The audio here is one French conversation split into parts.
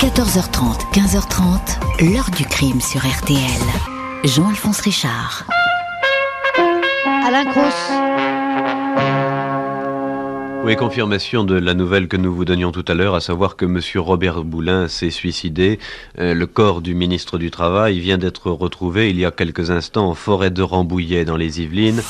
14h30, 15h30, l'heure du crime sur RTL. Jean-Alphonse Richard. Alain Cross. Oui, confirmation de la nouvelle que nous vous donnions tout à l'heure, à savoir que M. Robert Boulin s'est suicidé. Euh, le corps du ministre du Travail vient d'être retrouvé il y a quelques instants en forêt de Rambouillet dans les Yvelines.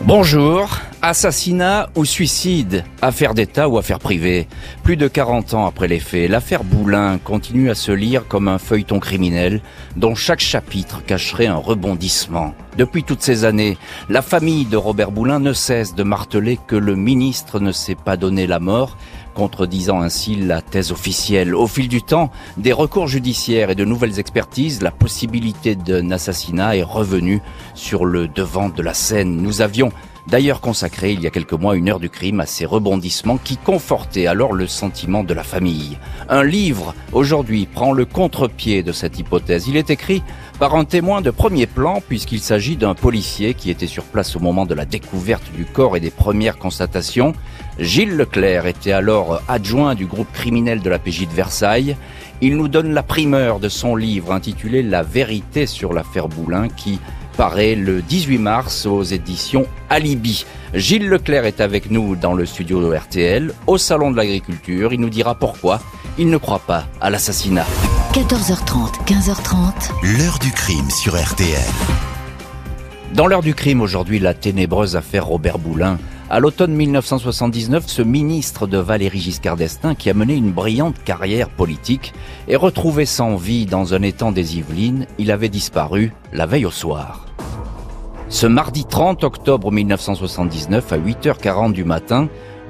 Bonjour, assassinat ou suicide, affaire d'État ou affaire privée. Plus de 40 ans après les faits, l'affaire Boulin continue à se lire comme un feuilleton criminel dont chaque chapitre cacherait un rebondissement. Depuis toutes ces années, la famille de Robert Boulin ne cesse de marteler que le ministre ne s'est pas donné la mort contredisant ainsi la thèse officielle. Au fil du temps, des recours judiciaires et de nouvelles expertises, la possibilité d'un assassinat est revenue sur le devant de la scène. Nous avions d'ailleurs consacré il y a quelques mois une heure du crime à ces rebondissements qui confortaient alors le sentiment de la famille. Un livre, aujourd'hui, prend le contre-pied de cette hypothèse. Il est écrit par un témoin de premier plan puisqu'il s'agit d'un policier qui était sur place au moment de la découverte du corps et des premières constatations. Gilles Leclerc était alors adjoint du groupe criminel de la PJ de Versailles. Il nous donne la primeur de son livre intitulé La vérité sur l'affaire Boulin qui paraît le 18 mars aux éditions Alibi. Gilles Leclerc est avec nous dans le studio de RTL, au Salon de l'Agriculture. Il nous dira pourquoi il ne croit pas à l'assassinat. 14h30, 15h30. L'heure du crime sur RTL. Dans l'heure du crime aujourd'hui, la ténébreuse affaire Robert Boulin. À l'automne 1979, ce ministre de Valéry Giscard d'Estaing, qui a mené une brillante carrière politique, est retrouvé sans vie dans un étang des Yvelines. Il avait disparu la veille au soir. Ce mardi 30 octobre 1979, à 8h40 du matin,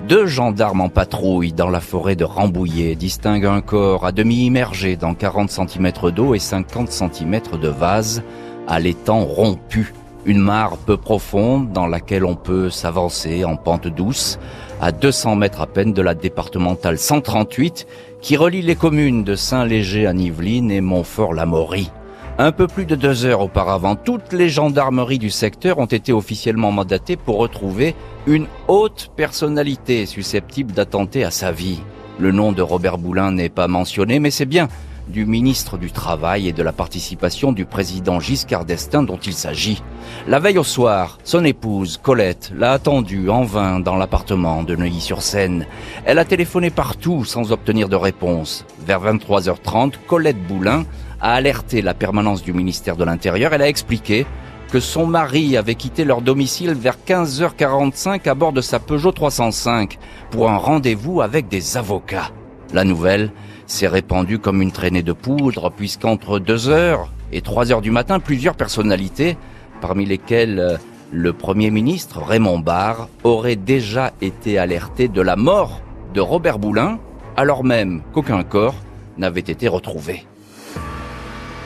deux gendarmes en patrouille dans la forêt de Rambouillet distinguent un corps à demi immergé dans 40 cm d'eau et 50 cm de vase à l'étang rompu une mare peu profonde dans laquelle on peut s'avancer en pente douce à 200 mètres à peine de la départementale 138 qui relie les communes de Saint-Léger à Yvelines et Montfort-la-Maurie. Un peu plus de deux heures auparavant, toutes les gendarmeries du secteur ont été officiellement mandatées pour retrouver une haute personnalité susceptible d'attenter à sa vie. Le nom de Robert Boulin n'est pas mentionné, mais c'est bien du ministre du Travail et de la participation du président Giscard d'Estaing dont il s'agit. La veille au soir, son épouse, Colette, l'a attendu en vain dans l'appartement de Neuilly-sur-Seine. Elle a téléphoné partout sans obtenir de réponse. Vers 23h30, Colette Boulin a alerté la permanence du ministère de l'Intérieur. Elle a expliqué que son mari avait quitté leur domicile vers 15h45 à bord de sa Peugeot 305 pour un rendez-vous avec des avocats. La nouvelle s'est répandu comme une traînée de poudre, puisqu'entre 2 heures et 3 heures du matin, plusieurs personnalités, parmi lesquelles euh, le Premier ministre Raymond Barre, auraient déjà été alertés de la mort de Robert Boulin, alors même qu'aucun corps n'avait été retrouvé.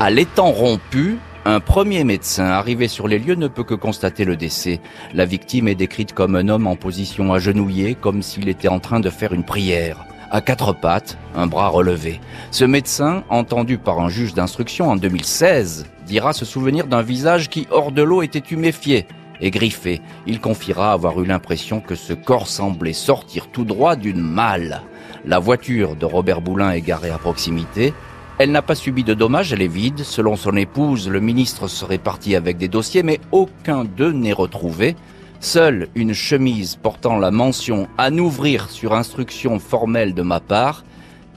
À l'étang rompu, un premier médecin arrivé sur les lieux ne peut que constater le décès. La victime est décrite comme un homme en position agenouillée, comme s'il était en train de faire une prière à quatre pattes, un bras relevé. Ce médecin, entendu par un juge d'instruction en 2016, dira se souvenir d'un visage qui, hors de l'eau, était huméfié et griffé. Il confiera avoir eu l'impression que ce corps semblait sortir tout droit d'une malle. La voiture de Robert Boulin est garée à proximité. Elle n'a pas subi de dommages, elle est vide. Selon son épouse, le ministre serait parti avec des dossiers, mais aucun d'eux n'est retrouvé. Seule une chemise portant la mention à n'ouvrir sur instruction formelle de ma part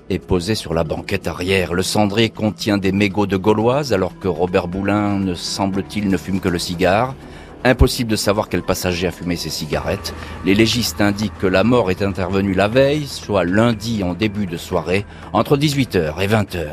est posée sur la banquette arrière. Le cendrier contient des mégots de gauloise alors que Robert Boulin ne semble-t-il ne fume que le cigare. Impossible de savoir quel passager a fumé ses cigarettes. Les légistes indiquent que la mort est intervenue la veille, soit lundi en début de soirée, entre 18h et 20h.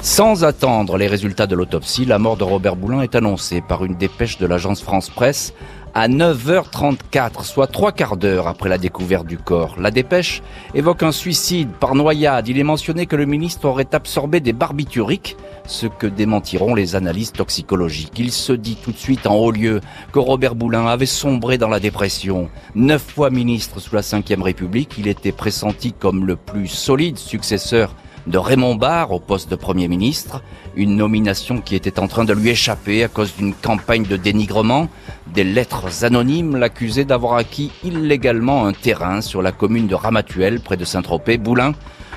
Sans attendre les résultats de l'autopsie, la mort de Robert Boulin est annoncée par une dépêche de l'agence France Presse à 9h34, soit trois quarts d'heure après la découverte du corps. La dépêche évoque un suicide par noyade. Il est mentionné que le ministre aurait absorbé des barbituriques, ce que démentiront les analyses toxicologiques. Il se dit tout de suite en haut lieu que Robert Boulin avait sombré dans la dépression. Neuf fois ministre sous la Ve République, il était pressenti comme le plus solide successeur de Raymond Barre au poste de Premier ministre, une nomination qui était en train de lui échapper à cause d'une campagne de dénigrement. Des lettres anonymes l'accusaient d'avoir acquis illégalement un terrain sur la commune de Ramatuel, près de Saint-Tropez. Boulin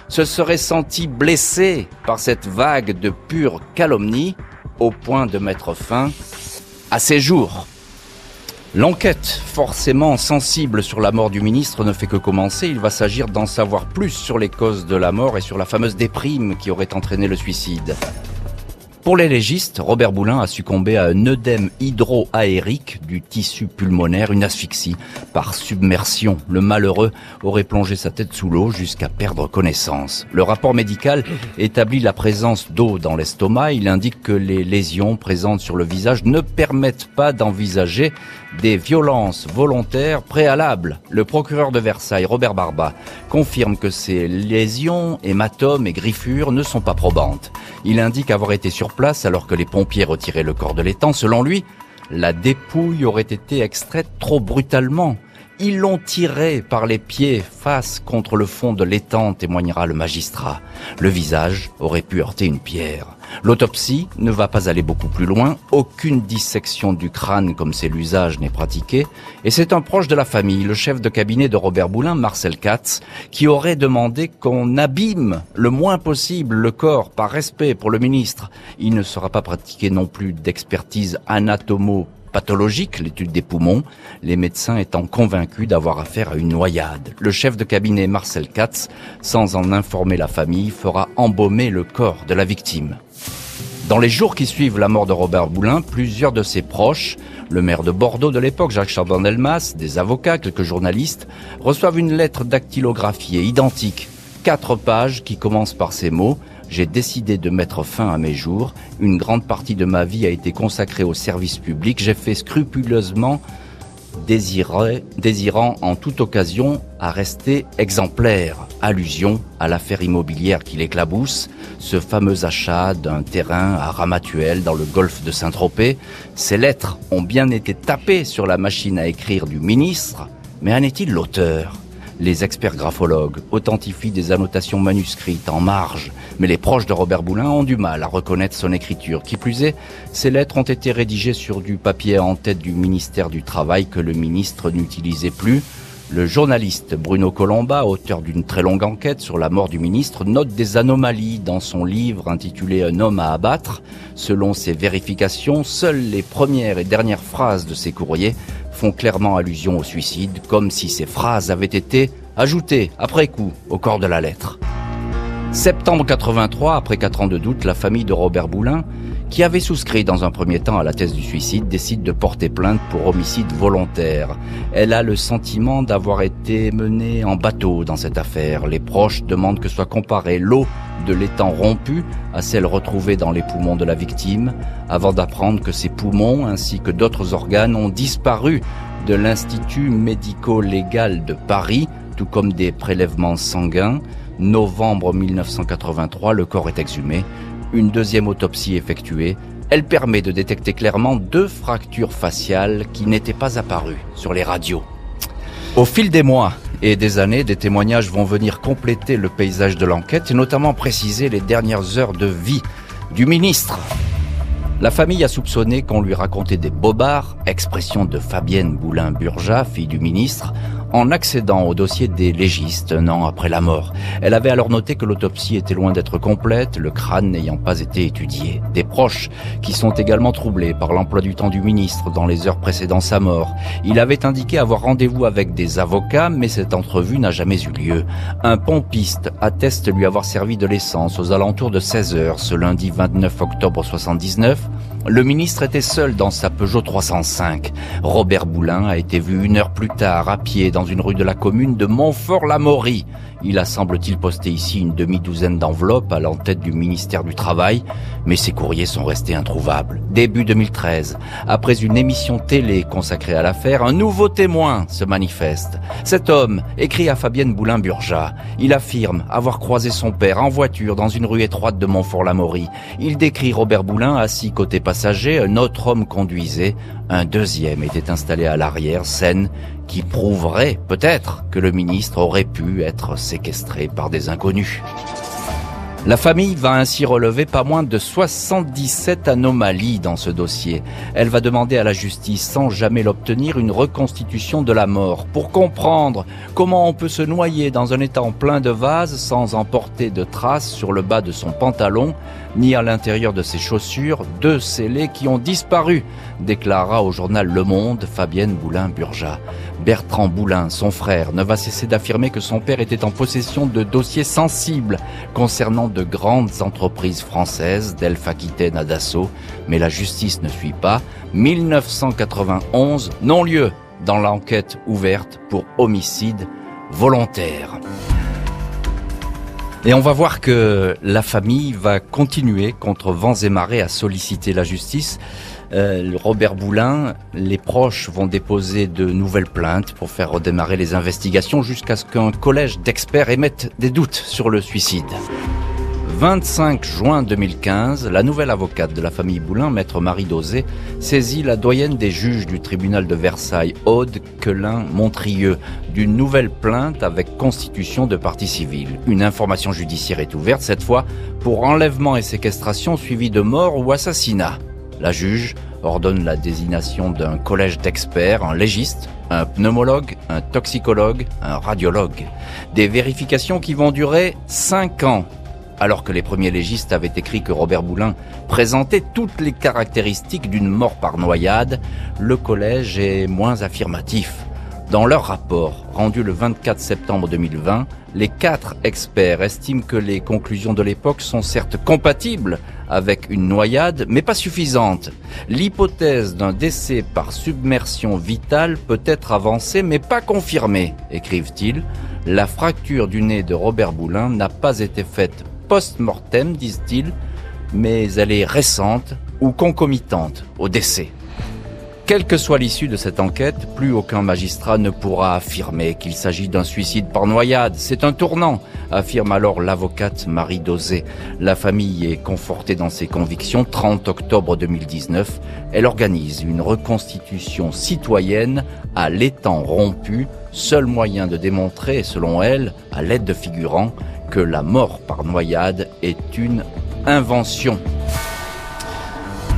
se serait senti blessé par cette vague de pure calomnie au point de mettre fin à ses jours. L'enquête, forcément sensible sur la mort du ministre, ne fait que commencer. Il va s'agir d'en savoir plus sur les causes de la mort et sur la fameuse déprime qui aurait entraîné le suicide. Pour les légistes, Robert Boulin a succombé à un œdème hydroaérique du tissu pulmonaire, une asphyxie par submersion. Le malheureux aurait plongé sa tête sous l'eau jusqu'à perdre connaissance. Le rapport médical établit la présence d'eau dans l'estomac. Il indique que les lésions présentes sur le visage ne permettent pas d'envisager des violences volontaires préalables. Le procureur de Versailles, Robert Barba, confirme que ces lésions, hématomes et griffures ne sont pas probantes. Il indique avoir été place alors que les pompiers retiraient le corps de l'étang. Selon lui, la dépouille aurait été extraite trop brutalement. Ils l'ont tiré par les pieds face contre le fond de l'étang, témoignera le magistrat. Le visage aurait pu heurter une pierre. L'autopsie ne va pas aller beaucoup plus loin. Aucune dissection du crâne comme c'est l'usage n'est pratiquée. Et c'est un proche de la famille, le chef de cabinet de Robert Boulin, Marcel Katz, qui aurait demandé qu'on abîme le moins possible le corps par respect pour le ministre. Il ne sera pas pratiqué non plus d'expertise anatomo pathologique, l'étude des poumons, les médecins étant convaincus d'avoir affaire à une noyade. Le chef de cabinet Marcel Katz, sans en informer la famille, fera embaumer le corps de la victime. Dans les jours qui suivent la mort de Robert Boulin, plusieurs de ses proches, le maire de Bordeaux de l'époque, Jacques Chardon-Delmas, des avocats, quelques journalistes, reçoivent une lettre dactylographiée identique, quatre pages qui commencent par ces mots j'ai décidé de mettre fin à mes jours. Une grande partie de ma vie a été consacrée au service public. J'ai fait scrupuleusement désirant en toute occasion à rester exemplaire. Allusion à l'affaire immobilière qui l'éclabousse, ce fameux achat d'un terrain à Ramatuel dans le golfe de Saint-Tropez. Ces lettres ont bien été tapées sur la machine à écrire du ministre, mais en est-il l'auteur? Les experts graphologues authentifient des annotations manuscrites en marge, mais les proches de Robert Boulin ont du mal à reconnaître son écriture. Qui plus est, ces lettres ont été rédigées sur du papier en tête du ministère du Travail que le ministre n'utilisait plus. Le journaliste Bruno Colomba, auteur d'une très longue enquête sur la mort du ministre, note des anomalies dans son livre intitulé Un homme à abattre. Selon ses vérifications, seules les premières et dernières phrases de ses courriers font clairement allusion au suicide, comme si ces phrases avaient été ajoutées après coup au corps de la lettre. Septembre 83, après quatre ans de doute, la famille de Robert Boulin qui avait souscrit dans un premier temps à la thèse du suicide, décide de porter plainte pour homicide volontaire. Elle a le sentiment d'avoir été menée en bateau dans cette affaire. Les proches demandent que soit comparée l'eau de l'étang rompu à celle retrouvée dans les poumons de la victime, avant d'apprendre que ses poumons ainsi que d'autres organes ont disparu de l'Institut médico-légal de Paris, tout comme des prélèvements sanguins. Novembre 1983, le corps est exhumé une deuxième autopsie effectuée, elle permet de détecter clairement deux fractures faciales qui n'étaient pas apparues sur les radios. Au fil des mois et des années, des témoignages vont venir compléter le paysage de l'enquête et notamment préciser les dernières heures de vie du ministre. La famille a soupçonné qu'on lui racontait des bobards, expression de Fabienne Boulin-Burja, fille du ministre, en accédant au dossier des légistes un an après la mort. Elle avait alors noté que l'autopsie était loin d'être complète, le crâne n'ayant pas été étudié. Des proches qui sont également troublés par l'emploi du temps du ministre dans les heures précédant sa mort. Il avait indiqué avoir rendez-vous avec des avocats, mais cette entrevue n'a jamais eu lieu. Un pompiste atteste lui avoir servi de l'essence aux alentours de 16 heures ce lundi 29 octobre 79 le ministre était seul dans sa Peugeot 305. Robert Boulin a été vu une heure plus tard à pied dans une rue de la commune de Montfort-l'Amaury. Il a semble-t-il posté ici une demi-douzaine d'enveloppes à l'entête du ministère du Travail, mais ses courriers sont restés introuvables. Début 2013, après une émission télé consacrée à l'affaire, un nouveau témoin se manifeste. Cet homme écrit à Fabienne Boulin-Burja. Il affirme avoir croisé son père en voiture dans une rue étroite de Montfort-l'Amaury. Il décrit Robert Boulin assis côté passager, un autre homme conduisait, un deuxième était installé à l'arrière, scène qui prouverait peut-être que le ministre aurait pu être séquestré par des inconnus. La famille va ainsi relever pas moins de 77 anomalies dans ce dossier. Elle va demander à la justice, sans jamais l'obtenir, une reconstitution de la mort pour comprendre comment on peut se noyer dans un étang plein de vases sans emporter de traces sur le bas de son pantalon ni à l'intérieur de ses chaussures, deux scellés qui ont disparu, déclara au journal Le Monde Fabienne Boulin-Burja. Bertrand Boulin, son frère, ne va cesser d'affirmer que son père était en possession de dossiers sensibles concernant de grandes entreprises françaises, d'Elf Aquitaine à Dassault, mais la justice ne suit pas. 1991, non-lieu dans l'enquête ouverte pour homicide volontaire. Et on va voir que la famille va continuer contre vents et marées à solliciter la justice. Euh, Robert Boulin, les proches vont déposer de nouvelles plaintes pour faire redémarrer les investigations jusqu'à ce qu'un collège d'experts émette des doutes sur le suicide. 25 juin 2015, la nouvelle avocate de la famille Boulin, maître Marie Dosé, saisit la doyenne des juges du tribunal de Versailles, Aude Quelin Montrieux, d'une nouvelle plainte avec constitution de partie civile. Une information judiciaire est ouverte, cette fois pour enlèvement et séquestration suivi de mort ou assassinat. La juge ordonne la désignation d'un collège d'experts, un légiste, un pneumologue, un toxicologue, un radiologue. Des vérifications qui vont durer 5 ans alors que les premiers légistes avaient écrit que Robert Boulin présentait toutes les caractéristiques d'une mort par noyade, le collège est moins affirmatif. Dans leur rapport, rendu le 24 septembre 2020, les quatre experts estiment que les conclusions de l'époque sont certes compatibles avec une noyade, mais pas suffisantes. L'hypothèse d'un décès par submersion vitale peut être avancée, mais pas confirmée, écrivent-ils. La fracture du nez de Robert Boulin n'a pas été faite post-mortem, disent-ils, mais elle est récente ou concomitante au décès. Quelle que soit l'issue de cette enquête, plus aucun magistrat ne pourra affirmer qu'il s'agit d'un suicide par noyade. C'est un tournant, affirme alors l'avocate Marie Dosé. La famille est confortée dans ses convictions. 30 octobre 2019, elle organise une reconstitution citoyenne à l'étang rompu, seul moyen de démontrer, selon elle, à l'aide de figurants, que la mort par noyade est une invention.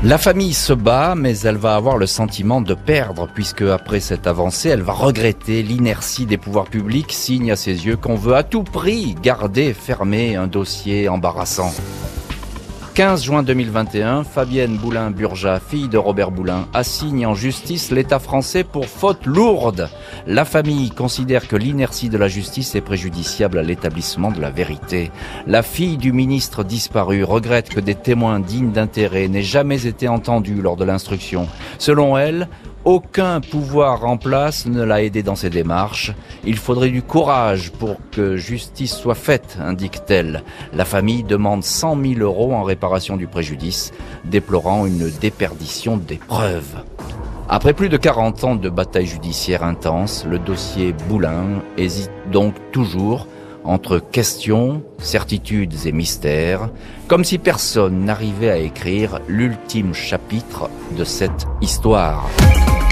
La famille se bat, mais elle va avoir le sentiment de perdre, puisque après cette avancée, elle va regretter l'inertie des pouvoirs publics, signe à ses yeux qu'on veut à tout prix garder fermé un dossier embarrassant. 15 juin 2021, Fabienne Boulin-Burja, fille de Robert Boulin, assigne en justice l'État français pour faute lourde. La famille considère que l'inertie de la justice est préjudiciable à l'établissement de la vérité. La fille du ministre disparu regrette que des témoins dignes d'intérêt n'aient jamais été entendus lors de l'instruction. Selon elle, aucun pouvoir en place ne l'a aidé dans ses démarches. Il faudrait du courage pour que justice soit faite, indique-t-elle. La famille demande 100 000 euros en réparation du préjudice, déplorant une déperdition des preuves. Après plus de 40 ans de bataille judiciaire intense, le dossier Boulin hésite donc toujours entre questions, certitudes et mystères, comme si personne n'arrivait à écrire l'ultime chapitre de cette histoire.